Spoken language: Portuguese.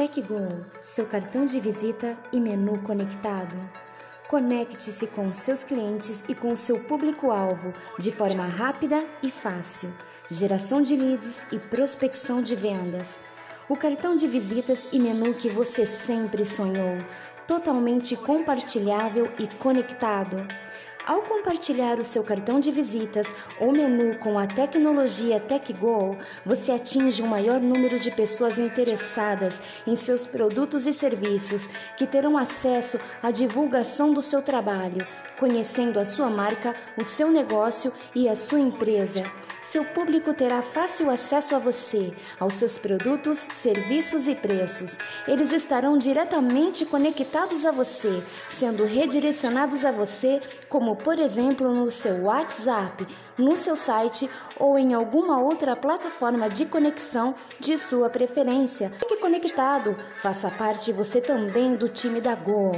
TecGo, seu cartão de visita e menu conectado. Conecte-se com seus clientes e com seu público-alvo de forma rápida e fácil. Geração de leads e prospecção de vendas. O cartão de visitas e menu que você sempre sonhou, totalmente compartilhável e conectado. Ao compartilhar o seu cartão de visitas ou menu com a tecnologia TechGo, você atinge um maior número de pessoas interessadas em seus produtos e serviços que terão acesso à divulgação do seu trabalho, conhecendo a sua marca, o seu negócio e a sua empresa. Seu público terá fácil acesso a você, aos seus produtos, serviços e preços. Eles estarão diretamente conectados a você, sendo redirecionados a você, como por exemplo no seu WhatsApp, no seu site ou em alguma outra plataforma de conexão de sua preferência. Fique conectado, faça parte você também do time da Go.